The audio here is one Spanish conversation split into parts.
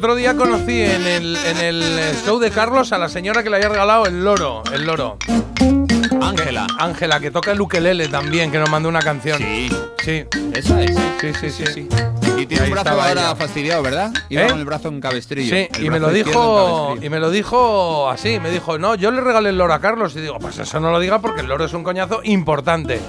otro día conocí en el, en el show de Carlos a la señora que le había regalado el loro, el loro. Ángela. Ángela, que toca el ukelele también, que nos mandó una canción. Sí. Sí, Esa es. sí, sí, sí. sí. Y tiene Ahí un brazo ahora ella. fastidiado, ¿verdad? Iba ¿Eh? con el brazo en cabestrillo. Sí, y me lo dijo cabestrillo. y me lo dijo así, me dijo, "No, yo le regalé el loro a Carlos." Y digo, "Pues eso no lo diga porque el loro es un coñazo importante."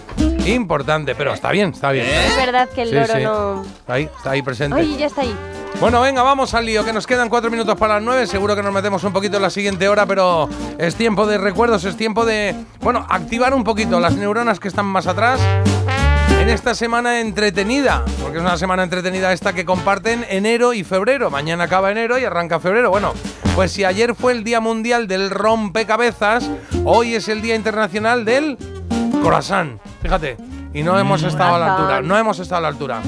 Importante, pero está bien, está bien. ¿Eh? Es verdad que el Sí, loro sí. no. Está ahí, está ahí presente. Ay, ya está ahí. Bueno, venga, vamos al lío, que nos quedan cuatro minutos para las nueve. Seguro que nos metemos un poquito en la siguiente hora, pero es tiempo de recuerdos, es tiempo de, bueno, activar un poquito las neuronas que están más atrás en esta semana entretenida, porque es una semana entretenida esta que comparten enero y febrero. Mañana acaba enero y arranca febrero. Bueno, pues si ayer fue el Día Mundial del Rompecabezas, hoy es el Día Internacional del Croissant. Fíjate, y no hemos estado a la altura, no hemos estado a la altura.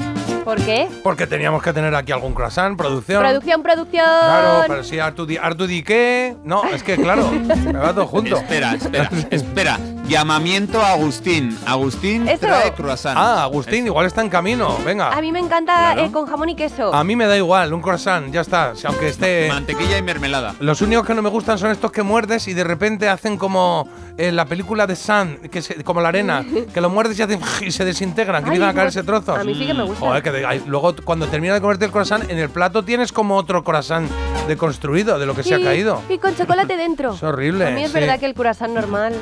¿Por qué? Porque teníamos que tener aquí algún croissant, producción. Producción, producción. Claro, pero si Artu di, Artu di qué. No, es que claro, me va todo junto. Espera, espera, espera. Llamamiento a Agustín. Agustín Eso. trae croissant. Ah, Agustín, igual está en camino. Venga. A mí me encanta Claro. eh, con jamón y queso. A mí me da igual, un croissant, ya está. Si Aunque esté. Mantequilla y mermelada. Los únicos que no me gustan son estos que muerdes y de repente hacen como en la película de Sun, que se- como la arena, que lo muerdes y hacen y se desintegran, que empiezan a caerse trozos. a mí sí que me gusta. Joder, que de- luego cuando terminas de comerte el croissant, en el plato tienes como otro croissant deconstruido de lo que se ha caído. Y con chocolate dentro. Es horrible. A mí es sí. verdad que el croissant normal.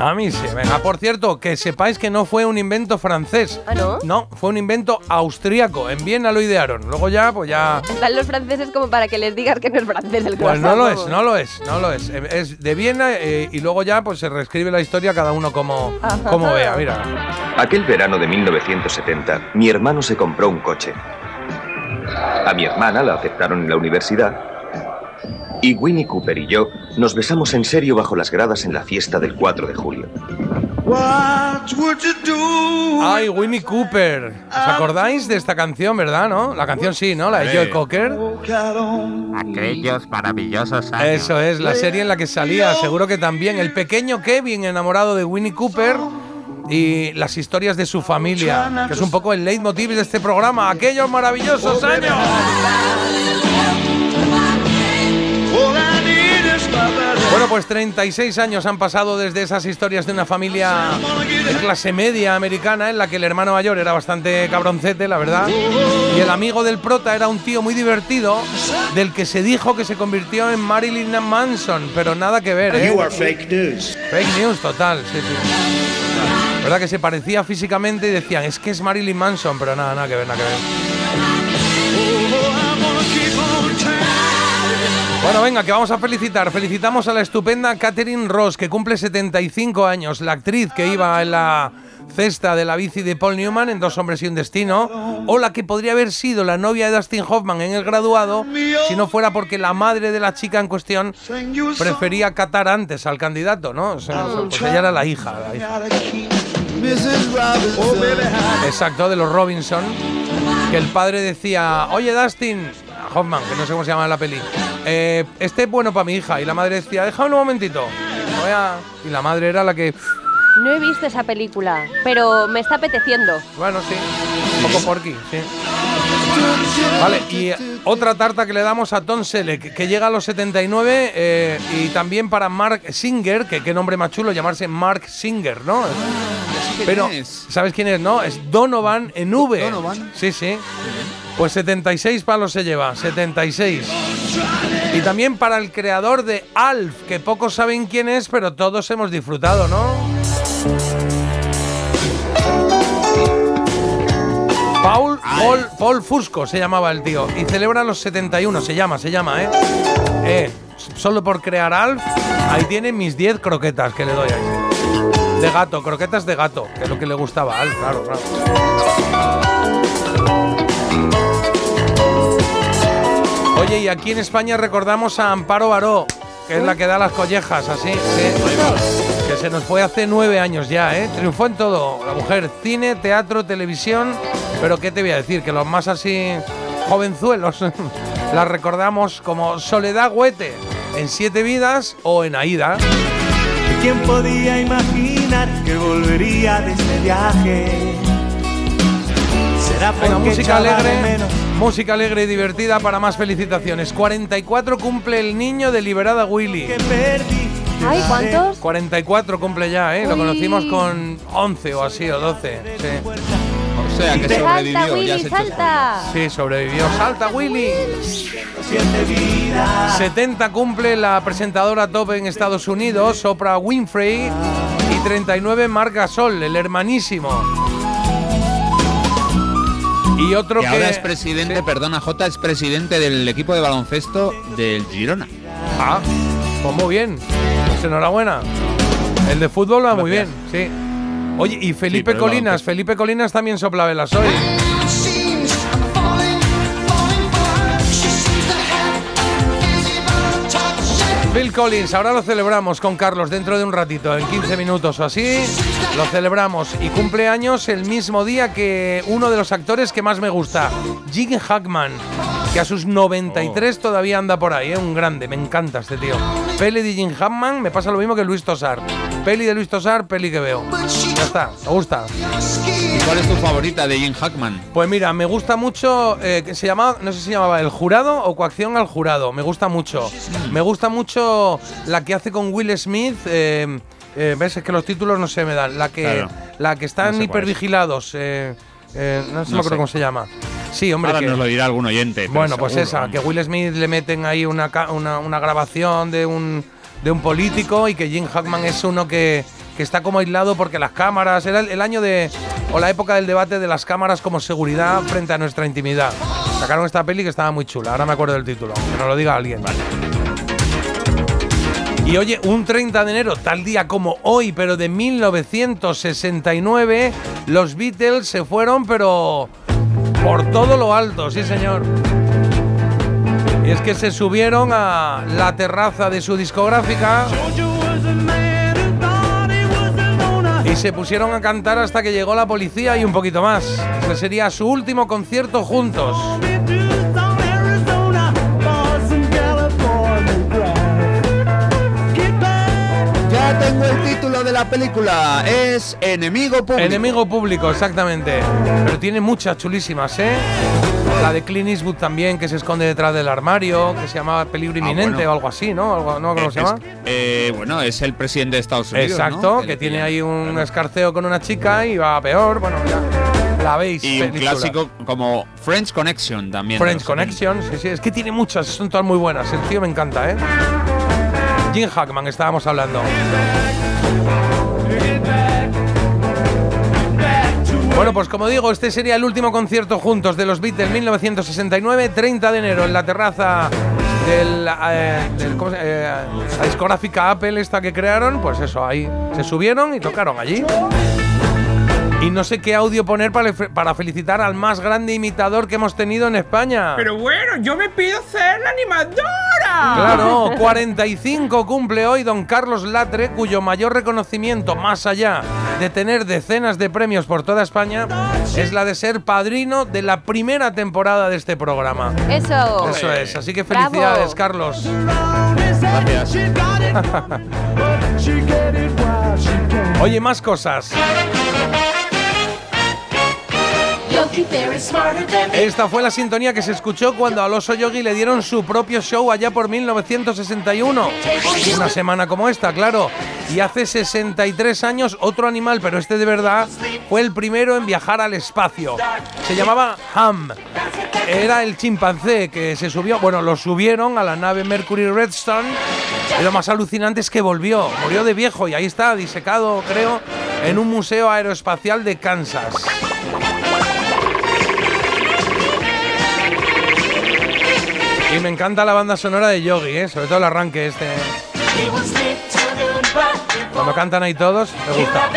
A mí sí. Venga, por cierto, que sepáis que no fue un invento francés. ¿Ah, no? No, fue un invento austríaco. En Viena lo idearon. Luego ya, pues ya. Están los franceses como para que les digas que no es francés el Pues croissant. no lo es, no lo es, no lo es. Es de Viena eh, y luego ya pues se reescribe la historia cada uno como, Ajá. como vea. Mira. Aquel verano de 1970, mi hermano se compró un coche. A mi hermana la aceptaron en la universidad. Y Winnie Cooper y yo nos besamos en serio bajo las gradas en la fiesta del 4 de julio. Ay, Winnie Cooper. ¿Os acordáis de esta canción, verdad, no? La canción sí, ¿no? La de. Joe Cocker. Aquellos maravillosos años. Eso es, la serie en la que salía. Seguro que también el pequeño Kevin enamorado de Winnie Cooper y las historias de su familia, que es un poco el leitmotiv de este programa. Aquellos maravillosos años. Pues 36 años han pasado desde esas historias de una familia de clase media americana en la que el hermano mayor era bastante cabroncete, la verdad, y el amigo del prota era un tío muy divertido del que se dijo que se convirtió en Marilyn Manson, pero nada que ver, ¿eh? fake news. Fake news total, sí, sí. ¿Verdad que se parecía físicamente y decían, es que es Marilyn Manson, pero nada, nada que ver, nada que ver. Bueno, venga, que vamos a felicitar. Felicitamos a la estupenda Catherine Ross, que cumple 75 años, la actriz que iba en la cesta de la bici de Paul Newman en Dos hombres y un destino, o la que podría haber sido la novia de Dustin Hoffman en El graduado, si no fuera porque la madre de la chica en cuestión prefería catar antes al candidato, ¿no? O sea, pues ella era la hija, la hija. Exacto, de los Robinson. Que el padre decía, oye Dustin, Hoffman, que no sé cómo se llama en la peli, eh, este es bueno para mi hija. Y la madre decía, déjame un momentito. voy a-". Y la madre era la que, No he visto esa película, pero me está apeteciendo. bueno, sí, un poco porky, sí. Vale, y otra tarta que le damos a Tom Selleck, que llega a los 79, eh, y también para Mark Singer, que qué nombre más chulo, llamarse Mark Singer, ¿no? Pero? ¿sabes quién es, no? Es Donovan en V. Donovan. Sí, sí. Pues 76 palos se lleva, 76. Y también para el creador de Alf, que pocos saben quién es, pero todos hemos disfrutado, ¿no? Paul, Paul, Paul Fusco se llamaba el tío. Y celebra los 71, se llama, se llama, ¿eh? Eh, solo por crear Alf, ahí tiene mis 10 croquetas que le doy ahí. De gato, croquetas de gato, que es lo que le gustaba a Alf, claro, claro. Oye, y aquí en España recordamos a Amparo Baró, que es la que da las collejas, así, sí. Que se nos fue hace nueve años ya, ¿eh? Triunfó en todo. La mujer, cine, teatro, televisión. Pero ¿qué te voy a decir? Que los más así jovenzuelos la recordamos como Soledad Huete en Siete Vidas o en Aida. ¿Quién podía imaginar que volvería de este viaje? Será Venga, porque música alegre. menos Música alegre y divertida para más felicitaciones. 44 cumple el niño de Liberada Willy. Ay, ¿cuántos? 44 cumple ya, ¿eh? Lo conocimos con 11 o así, o 12. Sí, O sea, que ¡Salta, sobrevivió. Ya Willy, has hecho salta! sí sobrevivió. ¡Salta, Willy! Siente vida. 70 cumple la presentadora top en Estados Unidos, Oprah Winfrey. Y 39 Marc Gasol, el hermanísimo. Y otro Y que. ahora es presidente, perdona, J es presidente del equipo de baloncesto del Girona. Ah, pues muy bien. Pues enhorabuena. El de fútbol va muy bien, sí. Oye, y Felipe Colinas. Felipe Colinas también sopla velas hoy. Phil Collins, ahora lo celebramos con Carlos dentro de un ratito, en 15 minutos o así. Lo celebramos y cumple años el mismo día que uno de los actores que más me gusta, Jim Hackman, que a sus 93 todavía anda por ahí, ¿eh? un grande, me encanta este tío. Peli de Jim Hackman, me pasa lo mismo que Luis Tosar. Peli de Luis Tosar, peli que veo. Ya está, me gusta. ¿Y cuál es tu favorita de Jim Hackman? Pues mira, me gusta mucho, eh, que se llamaba, no sé si se llamaba El Jurado o Coacción al Jurado, me gusta mucho. Me gusta mucho la que hace con Will Smith, eh, eh, ves, es que los títulos no se me dan, la que, Claro. la que están No sé hipervigilados, no sé, No me acuerdo cómo se llama. Sí, hombre, Ahora que- nos lo dirá algún oyente. bueno, pues seguro, esa, vamos. que Will Smith le meten ahí una, una grabación de un, de un político y que Jim Hackman es uno que, que está como aislado porque las cámaras, era el, el año de, o la época del debate de las cámaras como seguridad frente a nuestra intimidad. Sacaron esta peli que estaba muy chula, ahora me acuerdo del título, que nos lo diga alguien. Y oye, un 30 de enero, tal día como hoy, pero de 1969, los Beatles se fueron, pero por todo lo alto, sí señor. Y es que se subieron a la terraza de su discográfica y se pusieron a cantar hasta que llegó la policía y un poquito más. Ese sería su último concierto juntos. Ya tengo el título de la película. Es Enemigo Público. Enemigo público, exactamente. Pero tiene muchas chulísimas, ¿eh? La de Clint Eastwood también, que se esconde detrás del armario, que se llamaba Peligro Inminente bueno. o algo así, ¿no? Algo, ¿no? ¿Cómo Es- se llama? eh, bueno, es el presidente de Estados Unidos. Exacto, ¿no? que tiene ahí un escarceo con una chica y va a peor. Bueno, ya la veis. Y un película. clásico como French Connection también. French los 70. Connection, sí, sí, es que tiene muchas, son todas muy buenas. El tío me encanta, ¿eh? Jim Hackman, estábamos hablando. Bueno, pues como digo, este sería el último concierto juntos de los Beatles 1969, 30 de enero, en la terraza del, eh, del- ¿cómo se- eh, la discográfica Apple esta que crearon, pues eso, ahí se subieron y tocaron allí. Y no sé qué audio poner para, para felicitar al más grande imitador que hemos tenido en España. Pero bueno, yo me pido ser la animadora. Claro, 45 cumple hoy don Carlos Latre, cuyo mayor reconocimiento, más allá de tener decenas de premios por toda España, es la de ser padrino de la primera temporada de este programa. Eso. Eso es, así que Bravo. felicidades, Carlos. Gracias. Oye, más cosas. Esta fue la sintonía que se escuchó cuando al oso Yogi le dieron su propio show allá por 1961. Una semana como esta, claro. Y hace 63 años otro animal, pero este de verdad fue el primero en viajar al espacio. Se llamaba Ham. Era el chimpancé que se subió, bueno, lo subieron a la nave Mercury Redstone. Y lo más alucinante es que volvió, murió de viejo y ahí está, disecado, creo, en un museo aeroespacial de Kansas. Y me encanta la banda sonora de Yogi, ¿eh? sobre todo el arranque este. Cuando cantan ahí todos, me gusta.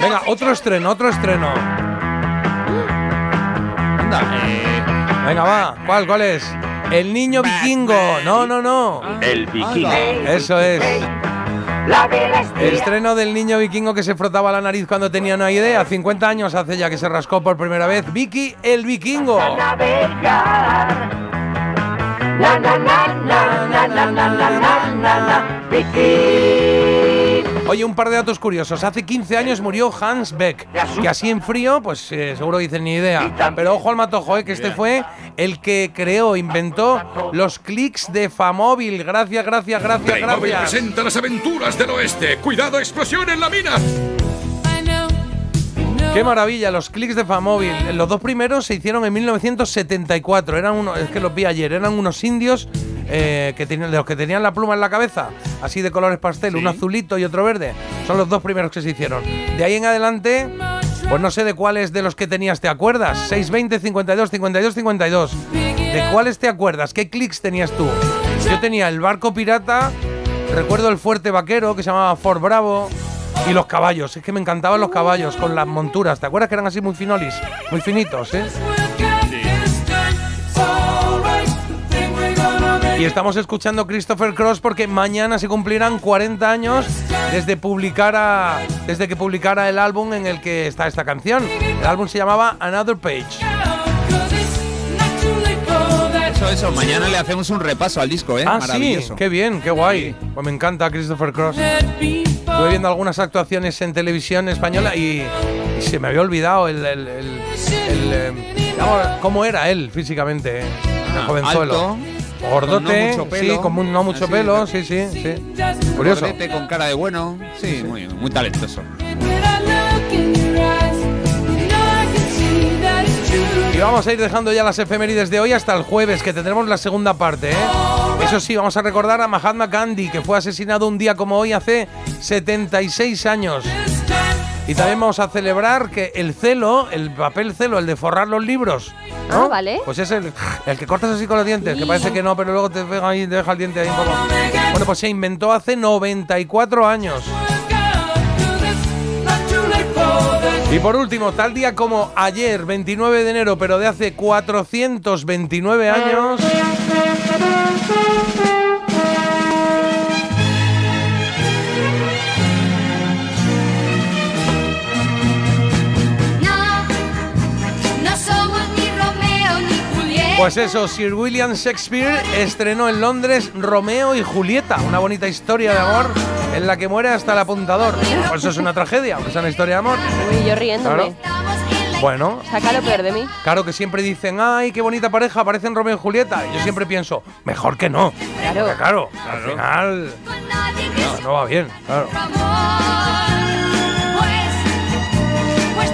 Venga, otro estreno, otro estreno. Anda, Venga, va. ¿Cuál, cuál es? El niño vikingo. No, no, no. El vikingo. Eso es. El estreno del niño vikingo que se frotaba la nariz cuando tenía una idea. 50 años hace ya que se rascó por primera vez. Vicky el vikingo. Oye, un par de datos curiosos. Hace 15 años murió Hans Beck, que así en frío, pues eh, seguro dicen ni idea. Pero ojo al matojo, eh, que este fue el que creó, inventó los clics de Famóvil. Gracias, gracias, gracias, Playmobil gracias. presenta las aventuras del oeste. ¡Cuidado, explosión en la mina! Qué maravilla, los clics de Famóvil. Los dos primeros se hicieron en 1974. Eran unos, es que los vi ayer, eran unos indios eh, que tenían, de los que tenían la pluma en la cabeza, así de colores pastel, un azulito y otro verde. Son los dos primeros que se hicieron. De ahí en adelante, pues no sé de cuáles de los que tenías te acuerdas. 620, 52, 52, 52. ¿De cuáles te acuerdas? ¿Qué clics tenías tú? Yo tenía el barco pirata, recuerdo el fuerte vaquero que se llamaba Fort Bravo. Y los caballos, es que me encantaban los caballos con las monturas. ¿Te acuerdas que eran así muy finolis? Muy finitos, ¿eh? Y estamos escuchando Christopher Cross porque mañana se cumplirán 40 años desde, publicara, desde que publicara el álbum en el que está esta canción. El álbum se llamaba Another Page. Eso, eso. Mañana le hacemos un repaso al disco, ¿eh? Ah, sí, Maravilloso. qué bien, qué guay. Pues me encanta Christopher Cross. Estuve viendo algunas actuaciones en televisión española y, y se me había olvidado el, el- el- el, eh, digamos, cómo era él físicamente, eh, de Ah, jovenzuelo. alto, Gordote, con no mucho pelo. sí, con mu- no mucho Así, pelo, sí, sí, sí. Curioso. Gordete, con cara de bueno. Sí, muy, muy talentoso. Y vamos a ir dejando ya las efemérides de hoy hasta el jueves, que tendremos la segunda parte. ¿eh? Eso sí, vamos a recordar a Mahatma Gandhi, que fue asesinado un día como hoy hace 76 años. Y también vamos a celebrar que el celo, el papel celo, el de forrar los libros. ¿no? Ah, vale. Pues es el, el que cortas así con los dientes, que parece que no, pero luego te pega ahí, te deja el diente ahí un poco. Bueno, pues se inventó hace 94 años. Y por último, tal día como ayer, 29 de enero, pero de hace 429 años. Pues eso, Sir William Shakespeare estrenó en Londres Romeo y Julieta, una bonita historia de amor en la que muere hasta el apuntador. Por eso es una tragedia, aunque sea una historia de amor. Uy, yo riéndome. Claro. Bueno, Saca lo peor de mí. claro que siempre dicen, ay, qué bonita pareja, parecen Romeo y Julieta. Yo siempre pienso, mejor que no. Claro. Porque claro, al final no, no va bien. Claro. Pues, pues.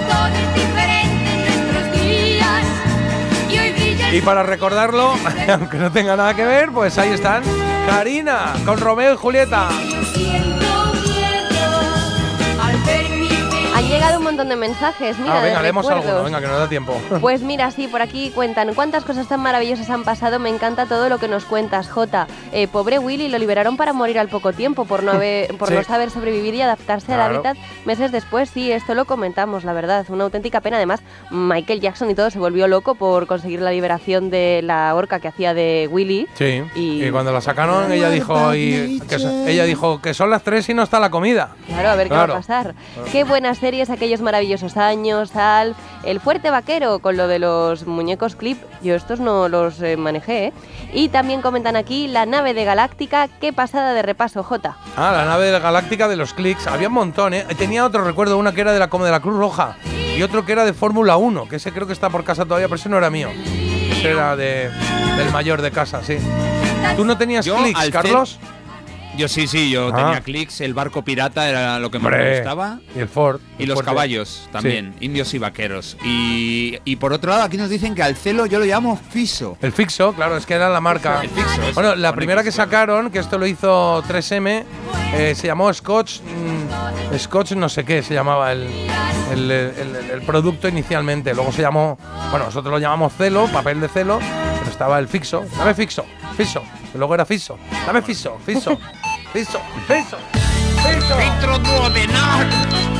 Y Y para recordarlo, aunque no tenga nada que ver, pues ahí están. Karina con Romeo y Julieta. Han llegado un montón de mensajes, mira, ah, venga, de leemos recuerdos. alguno, venga, que nos da tiempo. Pues mira, sí, por aquí cuentan cuántas cosas tan maravillosas han pasado. Me encanta todo lo que nos cuentas, Jota. Eh, pobre Willy lo liberaron para morir al poco tiempo por no haber, por Sí. no saber sobrevivir y adaptarse al Claro. hábitat meses después. Sí, esto lo comentamos, la verdad. Una auténtica pena. Además, Michael Jackson y todo se volvió loco por conseguir la liberación de la orca que hacía de Willy. Sí. Y- Y, cuando la sacaron, ella dijo, y, que, ella dijo que son las tres y no está la comida. Claro, a ver Claro. qué va a pasar. Qué buenas series, aquellos maravillosos años, Alf, El Fuerte Vaquero con lo de los muñecos clip. Yo estos no los eh, manejé, ¿eh? Y también comentan aquí La nave de Galáctica. Qué pasada de repaso, J. Ah, la nave de la galáctica de los clics. Había un montón, ¿eh? Tenía otro recuerdo, una que era de la, como de la Cruz Roja y otro que era de Fórmula 1, que ese creo que está por casa todavía, pero ese no era mío. Ese era de, del mayor de casa, sí. ¿Tú no tenías Yo, clics, Carlos? Yo sí, sí, yo Ah. tenía clics, el barco pirata era lo que más me gustaba. Y el Ford. Y el los caballos también, indios y vaqueros. Y, y por otro lado, aquí nos dicen que al celo yo lo llamo fiso. El Fixo, claro, es que era la marca. El Fixo. Bueno, la primera que sacaron, que esto lo hizo 3M, eh, se llamó Scotch. mm, Scotch no sé qué se llamaba el, el- el- el producto inicialmente. Luego se llamó, bueno, nosotros lo llamamos celo, papel de celo, pero estaba el Fixo. Dame Fixo, Fixo. luego era Fixo. Dame Fixo, Fixo, Fixo, Fixo. Fixo. Duodenal.